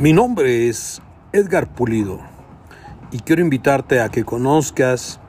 Mi nombre es Edgar Pulido y quiero invitarte a que conozcas